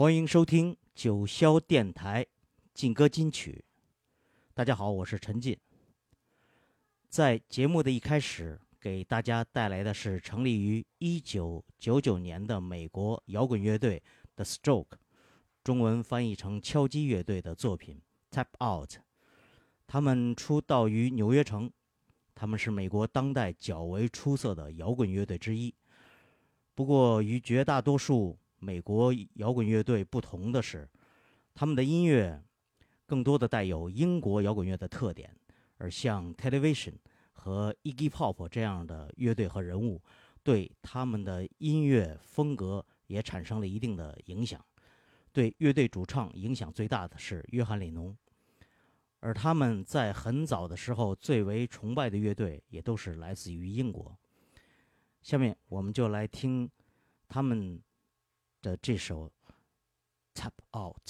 欢迎收听九霄电台劲歌金曲。大家好，我是陈进。在节目的一开始，给大家带来的是成立于一九九九年的美国摇滚乐队 The Stroke，中文翻译成敲击乐队的作品《Tap Out》。他们出道于纽约城，他们是美国当代较为出色的摇滚乐队之一。不过，与绝大多数美国摇滚乐队不同的是，他们的音乐更多的带有英国摇滚乐的特点。而像 Television 和 Iggy Pop 这样的乐队和人物，对他们的音乐风格也产生了一定的影响。对乐队主唱影响最大的是约翰·里农，而他们在很早的时候最为崇拜的乐队也都是来自于英国。下面我们就来听他们的这首《Tap Out》。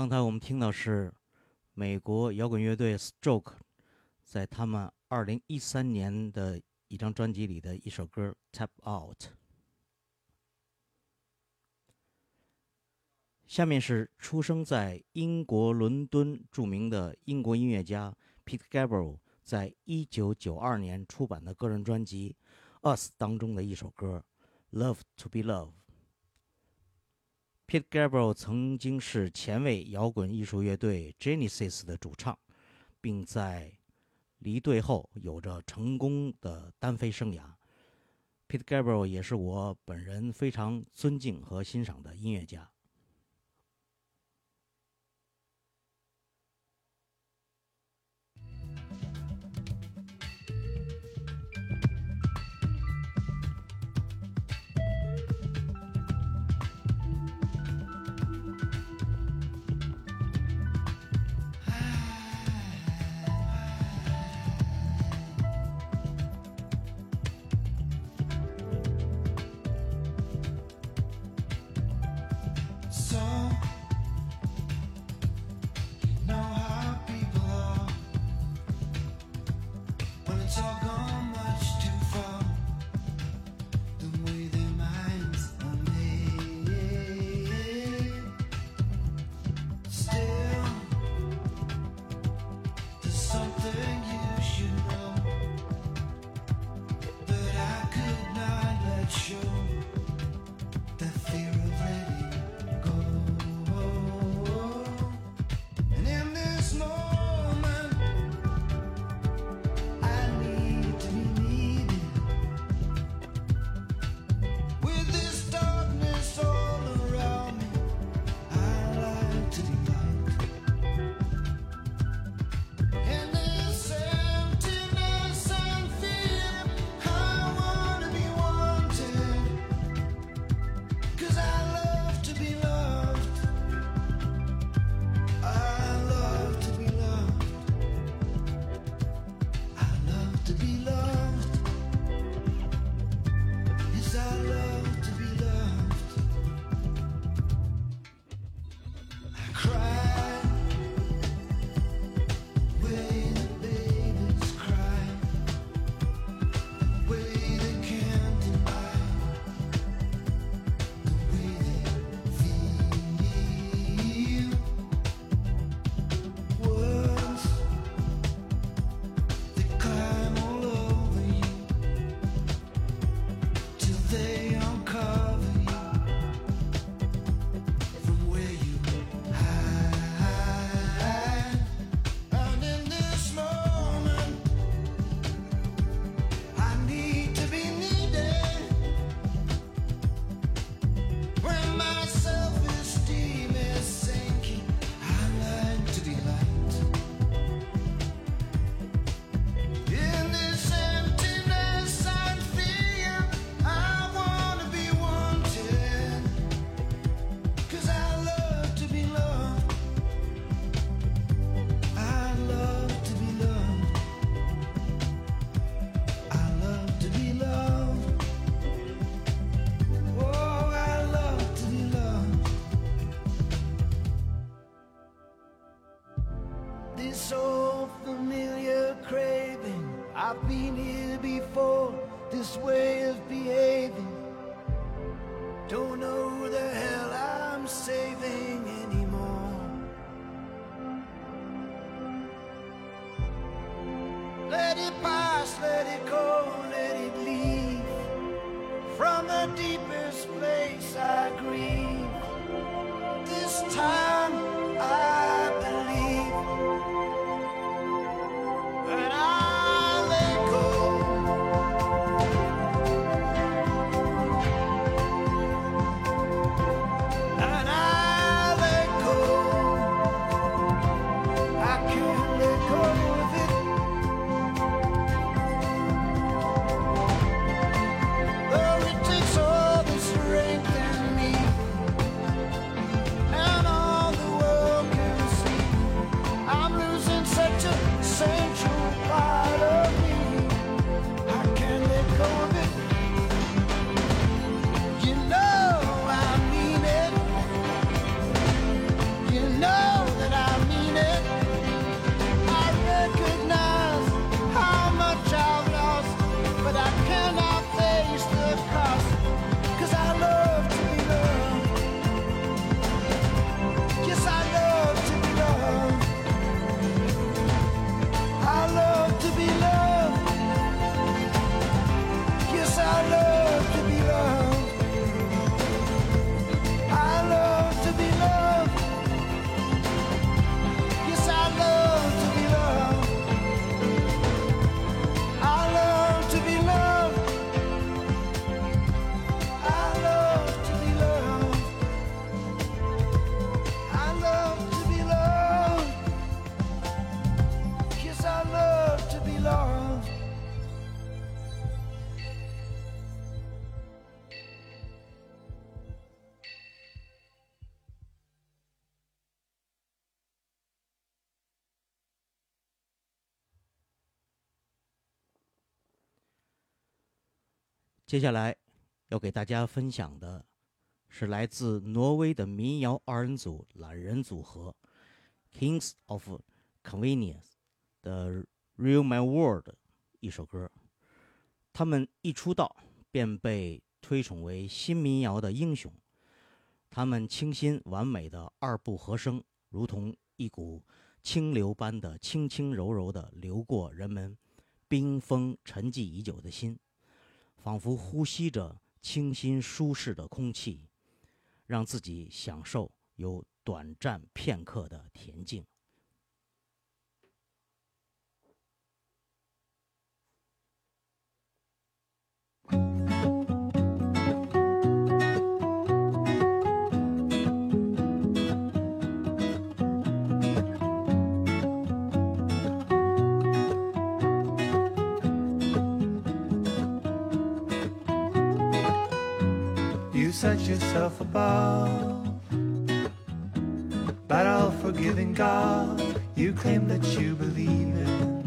刚才我们听到是美国摇滚乐队 Stroke 在他们2013年的一张专辑里的一首歌《Tap Out》。下面是出生在英国伦敦著名的英国音乐家 Pete Gabriel 在1992年出版的个人专辑《Us》当中的一首歌《Love to Be Love》。Pete Gabriel 曾经是前卫摇滚艺术乐队 Genesis 的主唱，并在离队后有着成功的单飞生涯。Pete Gabriel 也是我本人非常尊敬和欣赏的音乐家。Just let it go, let it leave from the deepest place I grieve. 接下来要给大家分享的是来自挪威的民谣二人组懒人组合 Kings of Convenience 的《Real My World》一首歌。他们一出道便被推崇为新民谣的英雄。他们清新完美的二部和声，如同一股清流般的轻轻柔柔地流过人们冰封沉寂已久的心。仿佛呼吸着清新舒适的空气，让自己享受有短暂片刻的恬静。Set yourself above. But all forgiving God, you claim that you believe in.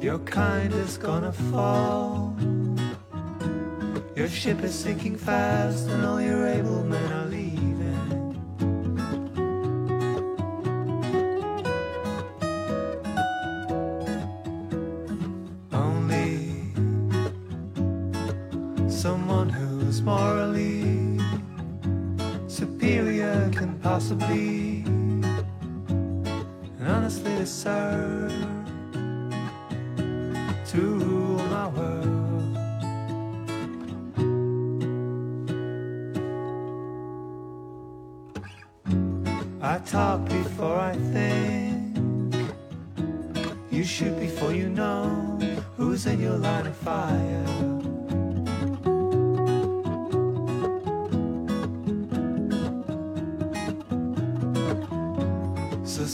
Your kind is gonna fall. Your ship is sinking fast, and all your able men are leaving. Possibly and honestly deserve to rule my world. I talk before I think. You shoot before you know who's in your line of fire.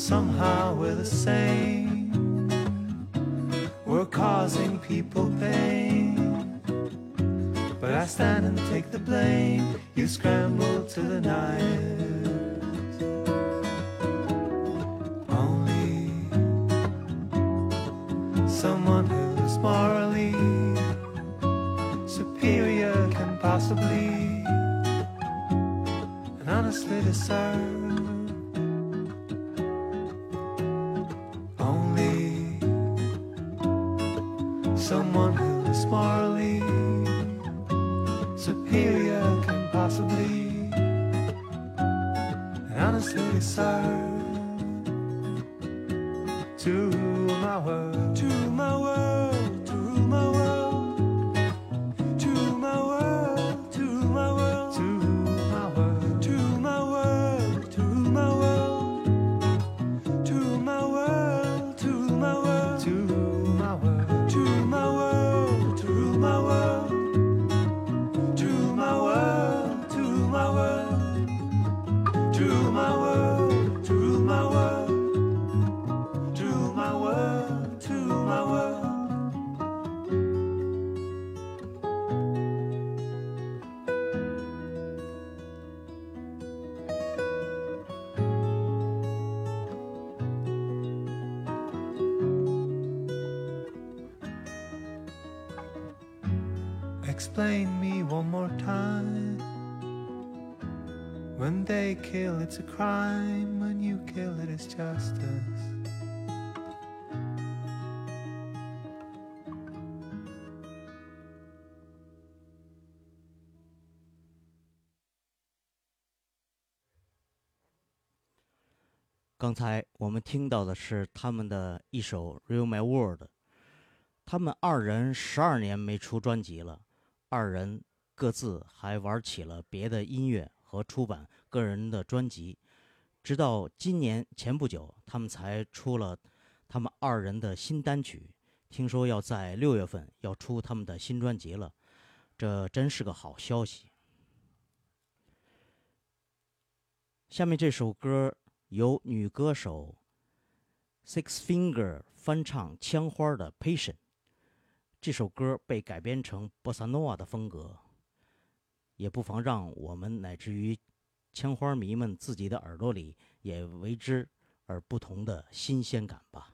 Somehow we're the same. We're causing people pain. But I stand and take the blame. You scramble When they kill, it's a crime. When you kill, it is justice. “刚才我们听到的是他们的一首《Real My World》。他们二人十二年没出专辑了，二人各自还玩起了别的音乐和出版个人的专辑，直到今年前不久，他们才出了他们二人的新单曲。听说要在六月份要出他们的新专辑了，这真是个好消息。下面这首歌由女歌手 Six Finger 翻唱《枪花》的《Patient》。这首歌被改编成波萨诺瓦的风格，也不妨让我们乃至于枪花迷们自己的耳朵里也为之而不同的新鲜感吧。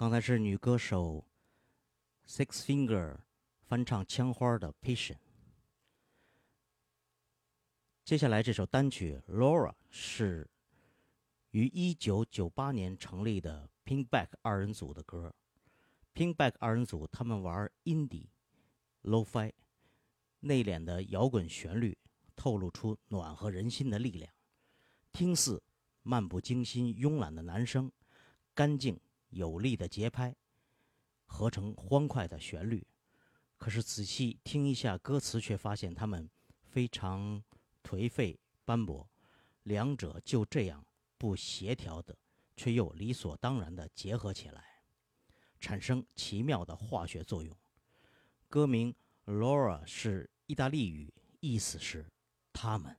刚才是女歌手 Six Finger 翻唱枪花的《Patient》。接下来这首单曲《Laura》是于1998年成立的 Pinkback 二人组的歌。Pinkback 二人组他们玩 indie、lo-fi，内敛的摇滚旋律透露出暖和人心的力量，听似漫不经心、慵懒的男声，干净有力的节拍，合成欢快的旋律。可是仔细听一下歌词，却发现他们非常颓废斑驳，两者就这样不协调的，却又理所当然的结合起来。产生奇妙的化学作用。歌名《Laura》是意大利语，意思是“他们”。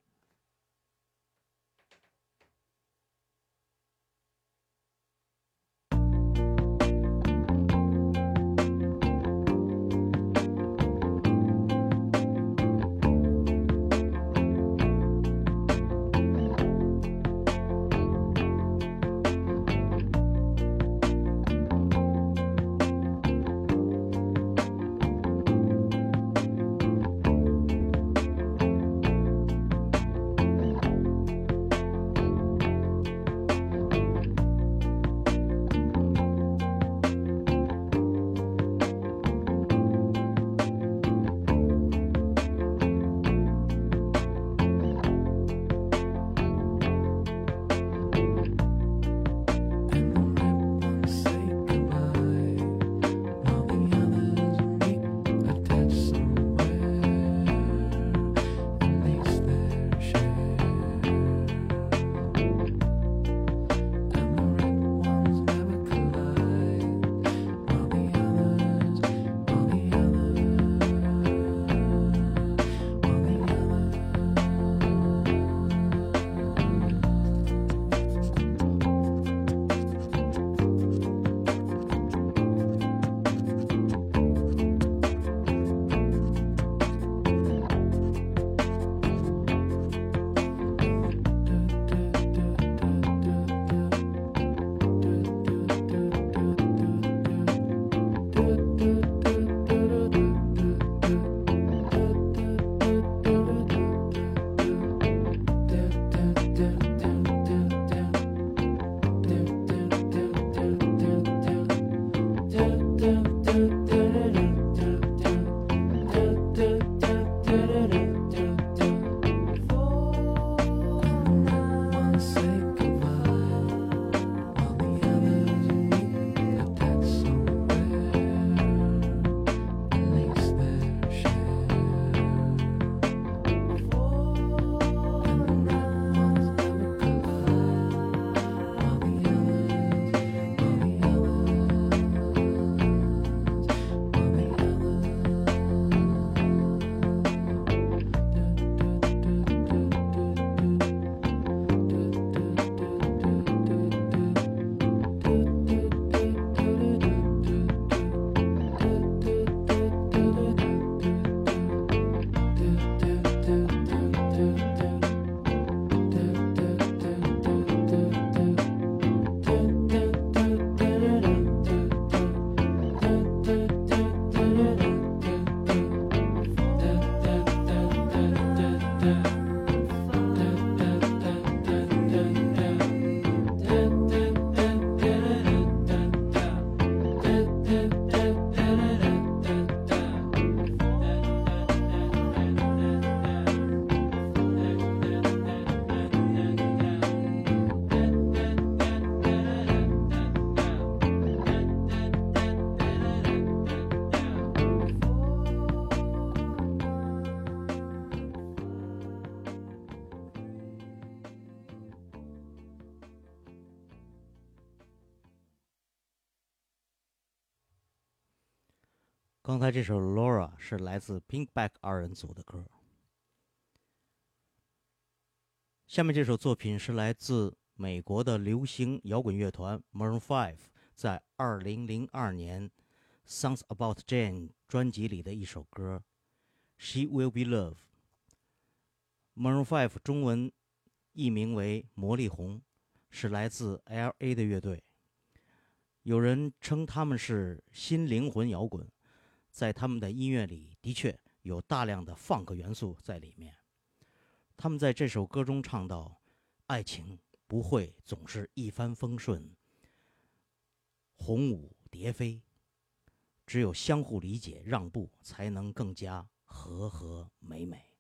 这首 laura 是来自 pinkback 二人组的歌。下面这首作品是来自美国的流行摇滚乐团 maroon five 在二零零二年 sounds about jane 专辑里的一首歌 she will be love maroon five 中文译名为魔力红是来自 la 的乐队。有人称他们是新灵魂摇滚在他们的音乐里的确有大量的放克元素在里面。他们在这首歌中唱到爱情不会总是一帆风顺红舞蝶飞只有相互理解让步才能更加和和美美。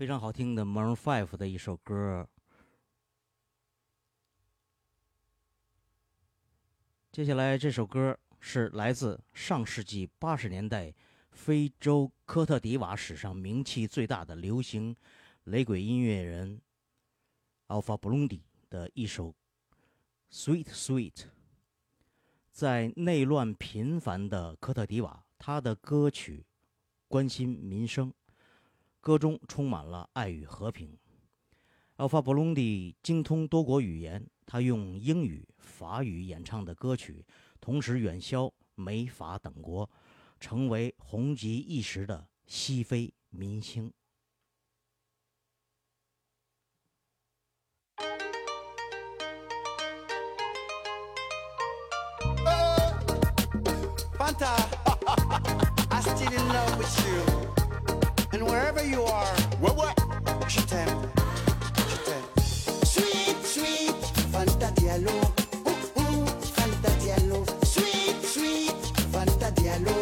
非常好听的 m a r o Five 的一首歌。接下来这首歌是来自上世纪八十年代非洲科特迪瓦史上名气最大的流行雷鬼音乐人 Alpha Blondy 的一首《Sweet Sweet》。在内乱频繁的科特迪瓦，他的歌曲关心民生。歌中充满了爱与和平。Alpha Blondy 精通多国语言，他用英语、法语演唱的歌曲，同时远销美法等国，成为红极一时的西非明星。And wherever you are, Ouais, ouais. je t'aime. Je t'aime. Sweet, sweet, Fanta Diallo. Ouh, ouh, Fanta Diallo. Sweet, sweet, Fanta Diallo.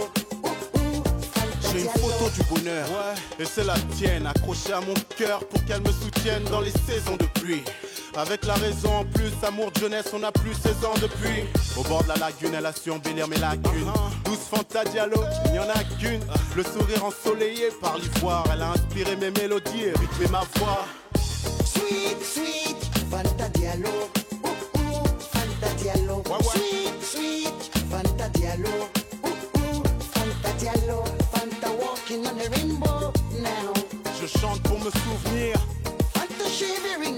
J'ai une photo du bonheur, et c'est la tienne, accrochée à mon cœur pour qu'elle me soutienne dans les saisons de pluie. Avec la raison en plus, amour de jeunesse, on n'a plus 16 ans depuis. Au bord de la lagune, elle a su embellir mes lacunes. Douce Fanta Diallo, il n'y en a qu'une. Le sourire ensoleillé par l'ivoire, elle a inspiré mes mélodies et rythmé ma voix. Sweet, sweet, Fanta. Ouais, ouais. Sweet, sweet, Fanta Diallo. Ouh, ouh, Fanta. Fanta walking on the rainbow now. Je chante pour me souvenir. Fanta shivering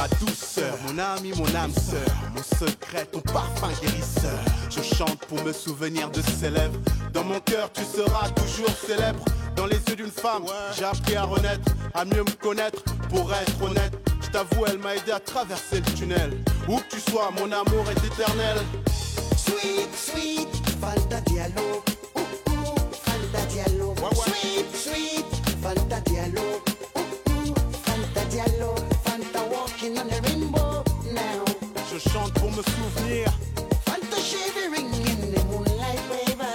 Ma douceur, mon ami, mon âme sœur, mon secret, ton parfum guérisseur. Je chante pour me souvenir de ses lèvres. Dans mon cœur, tu seras toujours célèbre. Dans les yeux d'une femme, j'ai appris à renaître, à mieux me connaître. Pour être honnête, je t'avoue, elle m'a aidé à traverser le tunnel. Où que tu sois, mon amour est éternel. Sweet, sweet, Fanta Diallo. Ouais, ouais. Sweet, sweet, Fanta Diallo. Walking on the rainbow now. Je chante pour me souvenir. Fanta shivering in the moonlight wave.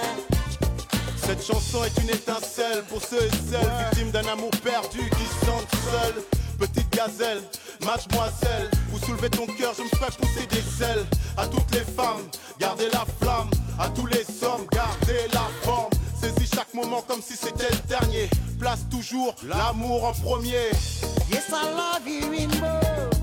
Cette chanson est une étincelle pour ceux et celles victimes d'un amour perdu qui se sentent seuls. Petite gazelle, mademoiselle, vous soulevez ton cœur, je me fais pousser des ailes. À toutes les femmes, gardez la flamme. À tous les hommes, gardez la forme. Saisis chaque moment comme si c'était le dernier. Place toujours l'amour en premier. Yes, I love you, rainbow.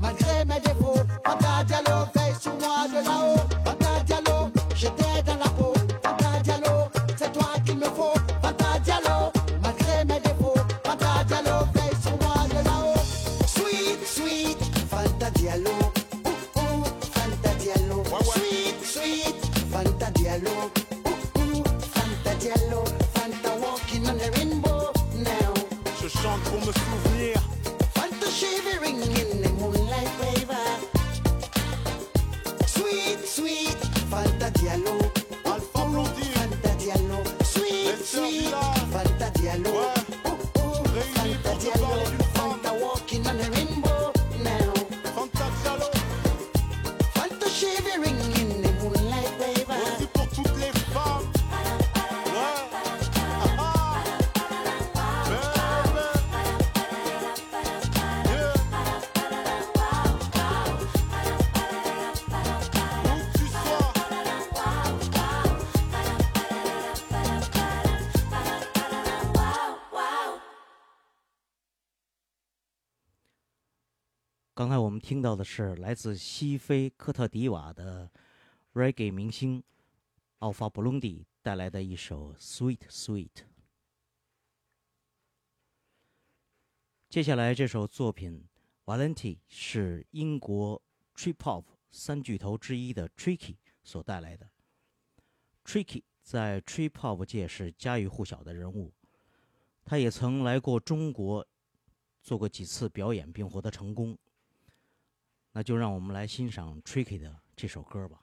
Malgré mes défauts. Fanta Diallo, veille sur moi de là-haut. 听到的是来自西非科特迪瓦的 reggae 明星奥法布隆迪带来的一首《Sweet Sweet》。接下来这首作品《Valenti》是英国 Trip Hop 三巨头之一的 Tricky 所带来的。Tricky 在 Trip Hop 界是家喻户晓的人物，他也曾来过中国做过几次表演，并获得成功。那就让我们来欣赏 Tricky 的这首歌吧。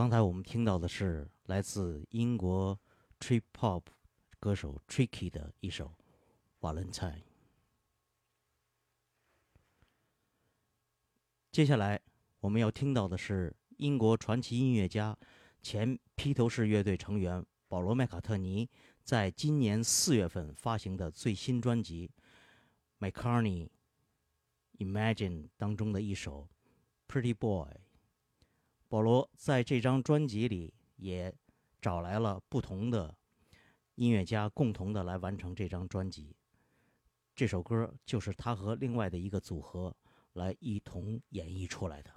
刚才我们听到的是来自英国 trip hop 歌手 Tricky 的一首《Valentine》。接下来我们要听到的是英国传奇音乐家、前披头士乐队成员保罗·麦卡特尼在今年四月份发行的最新专辑《McCartney Imagine》当中的一首《Pretty Boy》。保罗在这张专辑里也找来了不同的音乐家，共同的来完成这张专辑。这首歌就是他和另外的一个组合来一同演绎出来的。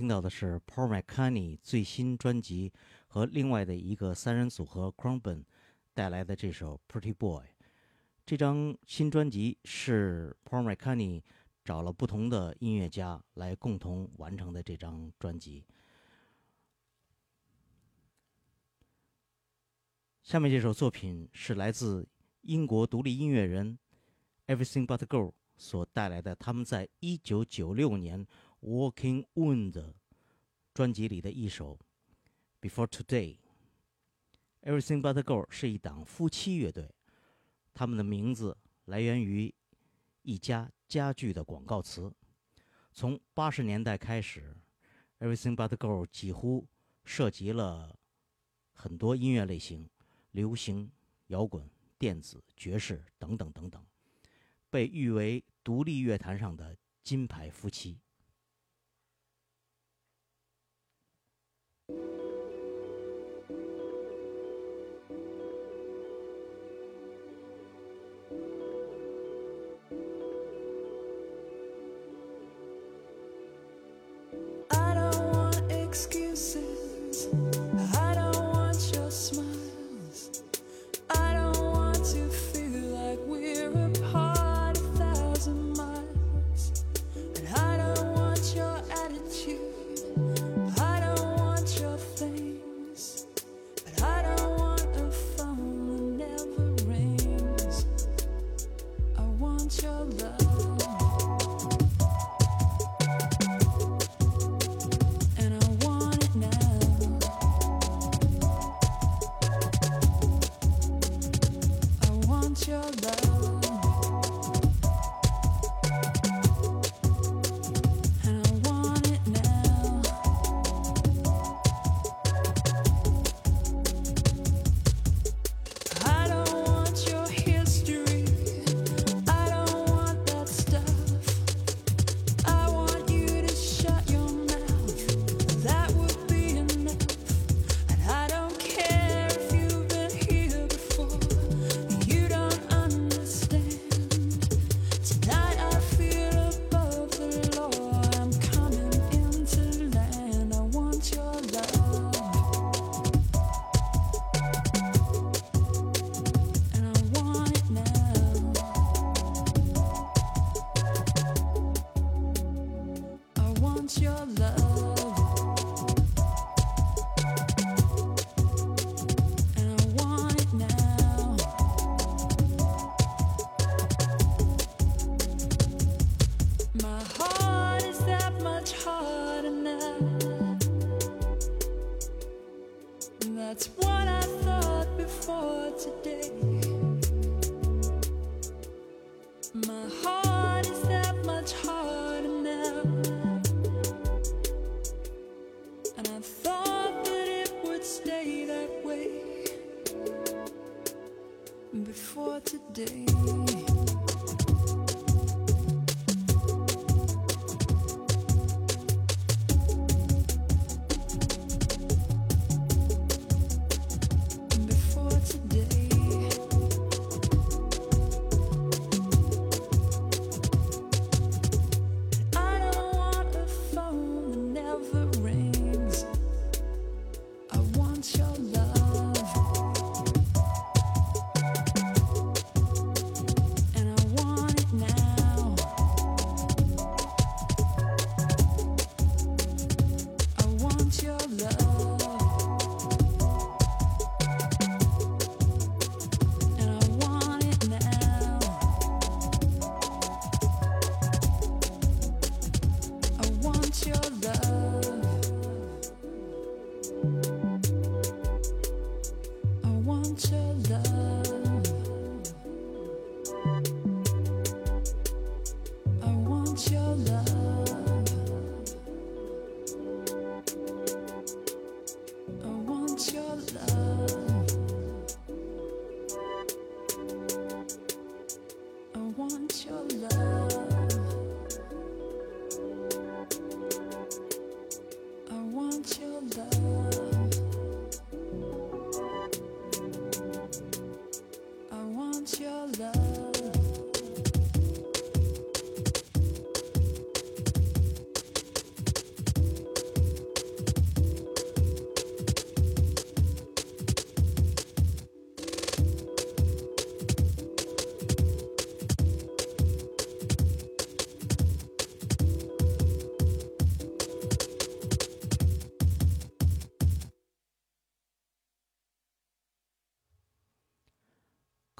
听到的是 Paul McCartney 最新专辑和另外的一个三人组合 c r u m b e n 带来的这首《Pretty Boy》。这张新专辑是 Paul McCartney 找了不同的音乐家来共同完成的这张专辑。下面这首作品是来自英国独立音乐人 Everything But Girl 所带来的，他们在一九九六年 Walking Wound 专辑里的一首《Before Today》。Everything But Girl 是一档夫妻乐队，他们的名字来源于一家家具的广告词。从八十年代开始，Everything But Girl 几乎涉及了很多音乐类型。流行、摇滚、电子、爵士等等等等，被誉为独立乐坛上的金牌夫妻。Thought that it would stay that way before today.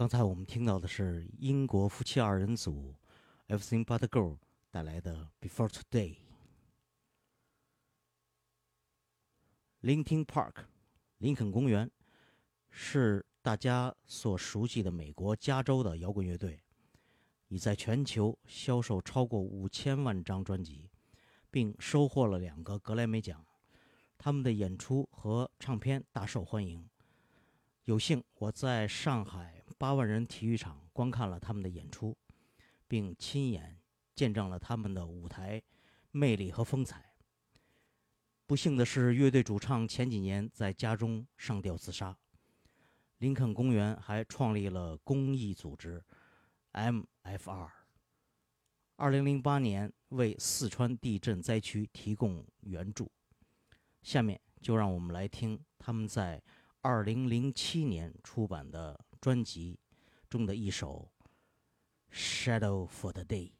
刚才我们听到的是英国夫妻二人组 Everything But Girl 带来的《Before Today》。Linkin Park，林肯公园，是大家所熟悉的美国加州的摇滚乐队，已在全球销售超过五千万张专辑，并收获了两个格莱美奖。他们的演出和唱片大受欢迎。有幸我在上海八万人体育场观看了他们的演出，并亲眼见证了他们的舞台魅力和风采。不幸的是，乐队主唱前几年在家中上吊自杀。林肯公园还创立了公益组织 MFR，二零零八年为四川地震灾区提供援助。下面就让我们来听他们在二零零七年出版的专辑中的一首《Shadow for the Day》。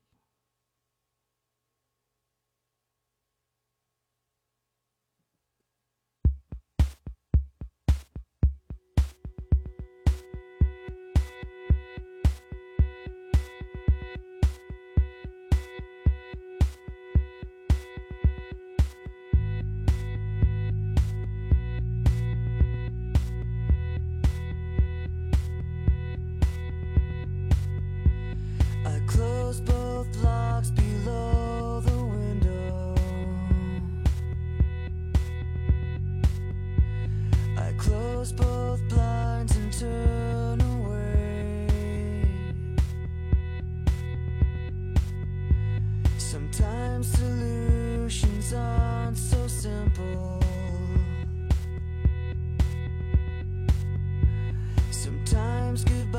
Sometimes.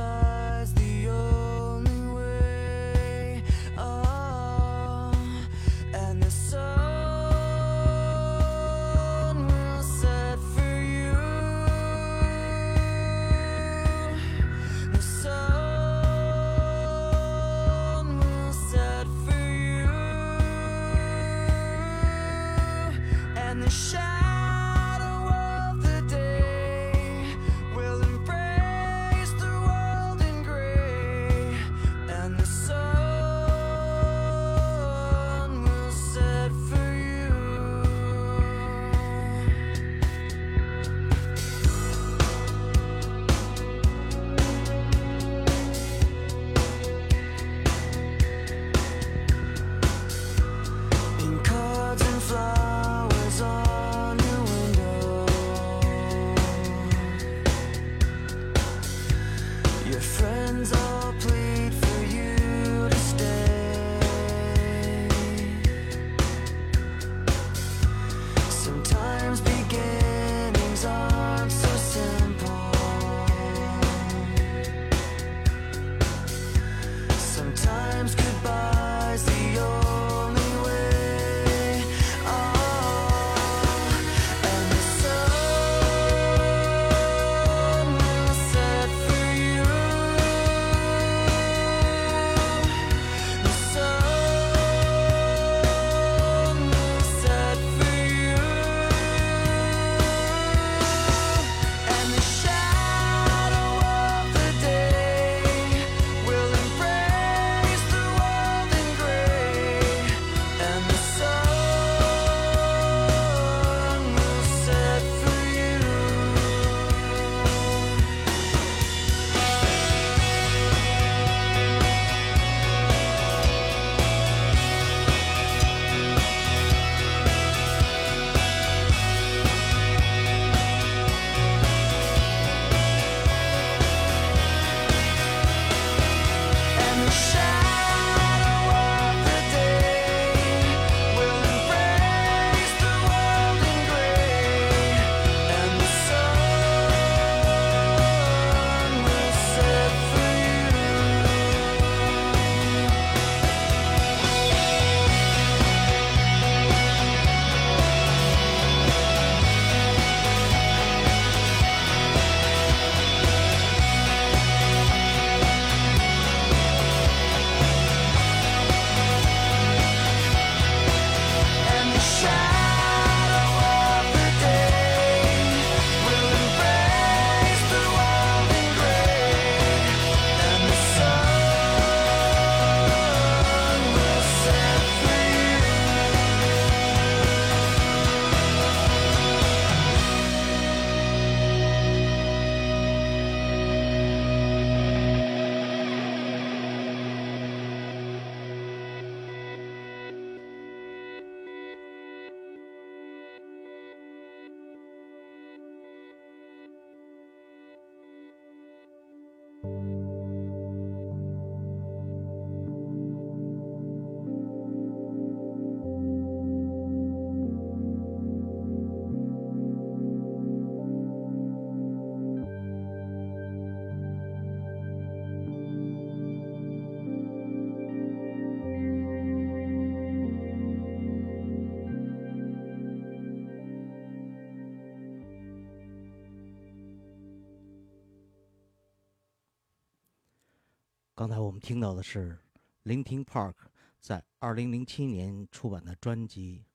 刚才我们听到的是林挺 Park 在2007年出版的专辑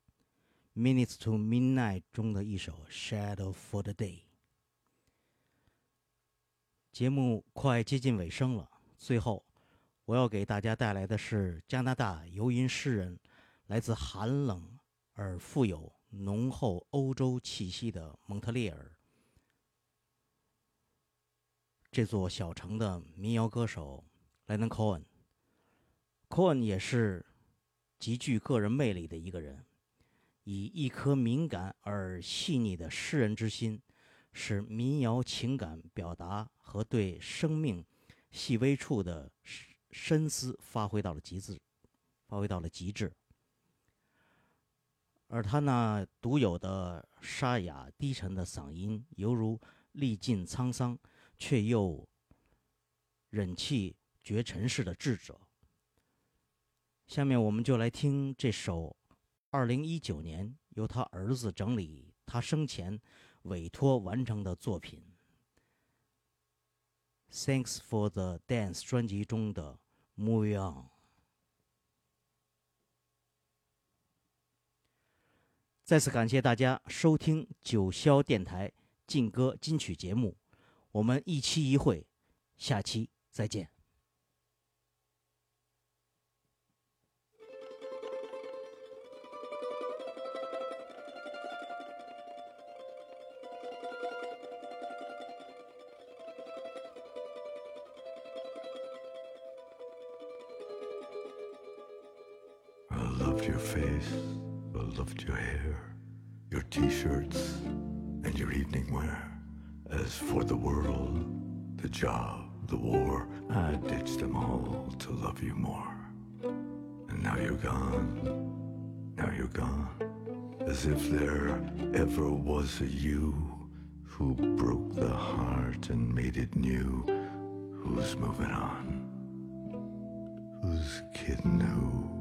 《Minutes to Midnight》中的一首《Shadow for the Day》。节目快接近尾声了，最后我要给大家带来的是加拿大游吟诗人，来自寒冷而富有浓厚欧洲气息的蒙特利尔这座小城的民谣歌手。莱能·科恩，科恩也是极具个人魅力的一个人，以一颗敏感而细腻的诗人之心，使民谣情感表达和对生命细微处的深思发挥到了极致，发挥到了极致。而他那独有的沙哑低沉的嗓音，犹如历尽沧桑却又忍气。绝尘世的智者。下面我们就来听这首2019年由他儿子整理他生前委托完成的作品《Thanks for the Dance》专辑中的《Move On》。再次感谢大家收听九霄电台劲歌金曲节目，我们一期一会，下期再见。T-shirts, and your evening wear. As for the world, the job, the war, I ditched them all to love you more. And now you're gone, now you're gone, as if there ever was a you who broke the heart and made it new. Who's moving on? Who's kidding who?